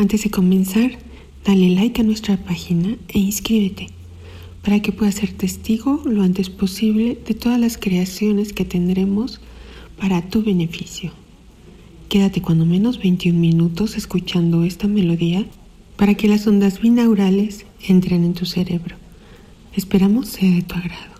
Antes de comenzar, dale like a nuestra página e inscríbete para que puedas ser testigo lo antes posible de todas las creaciones que tendremos para tu beneficio. Quédate cuando menos 21 minutos escuchando esta melodía para que las ondas binaurales entren en tu cerebro. Esperamos sea de tu agrado.